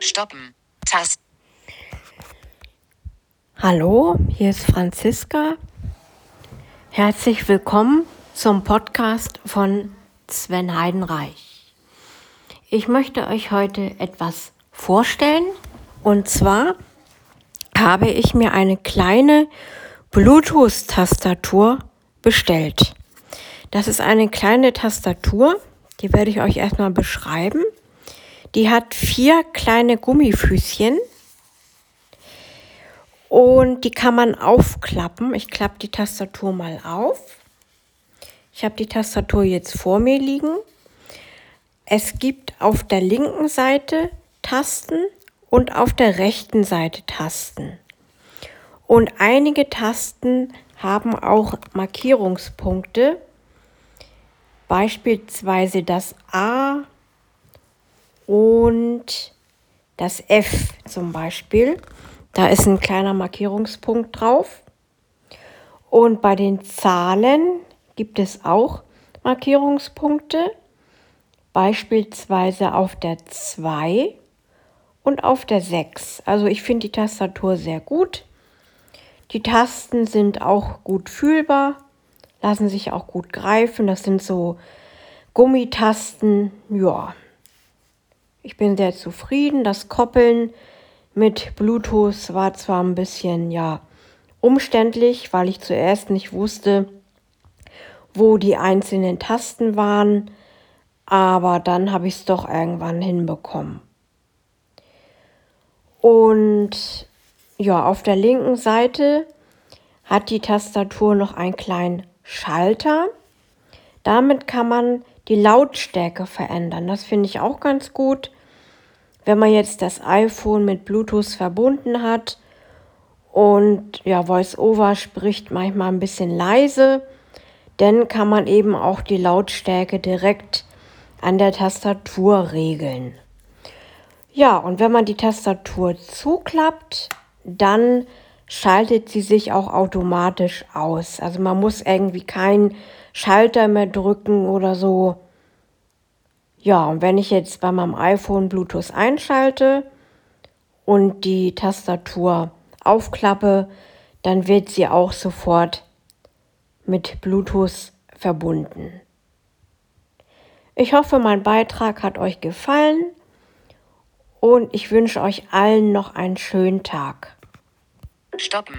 Stoppen. Taste. Hallo, hier ist Franziska. Herzlich willkommen zum Podcast von Sven Heidenreich. Ich möchte euch heute etwas vorstellen und zwar habe ich mir eine kleine Bluetooth-Tastatur bestellt. Das ist eine kleine Tastatur, die werde ich euch erstmal beschreiben. Die hat vier kleine Gummifüßchen und die kann man aufklappen. Ich klappe die Tastatur mal auf. Ich habe die Tastatur jetzt vor mir liegen. Es gibt auf der linken Seite Tasten und auf der rechten Seite Tasten. Und einige Tasten haben auch Markierungspunkte, beispielsweise das A und das F zum Beispiel. Da ist ein kleiner Markierungspunkt drauf. Und bei den Zahlen gibt es auch Markierungspunkte, beispielsweise auf der 2 und auf der 6. Also ich finde die Tastatur sehr gut. Die Tasten sind auch gut fühlbar, lassen sich auch gut greifen. Das sind so Gummitasten. Ja, ich bin sehr zufrieden. Das Koppeln mit Bluetooth war zwar ein bisschen, ja, umständlich, weil ich zuerst nicht wusste, wo die einzelnen Tasten waren, aber dann habe ich es doch irgendwann hinbekommen. Und ja, auf der linken Seite hat die Tastatur noch einen kleinen Schalter. Damit kann man die Lautstärke verändern. Das finde ich auch ganz gut. Wenn man jetzt das iPhone mit Bluetooth verbunden hat und ja, VoiceOver spricht manchmal ein bisschen leise, dann kann man eben auch die Lautstärke direkt an der Tastatur regeln. Ja, und wenn man die Tastatur zuklappt, dann schaltet sie sich auch automatisch aus. Also man muss irgendwie keinen Schalter mehr drücken oder so. Ja, und wenn ich jetzt bei meinem iPhone Bluetooth einschalte und die Tastatur aufklappe, dann wird sie auch sofort mit Bluetooth verbunden. Ich hoffe, mein Beitrag hat euch gefallen und ich wünsche euch allen noch einen schönen Tag. Stoppen.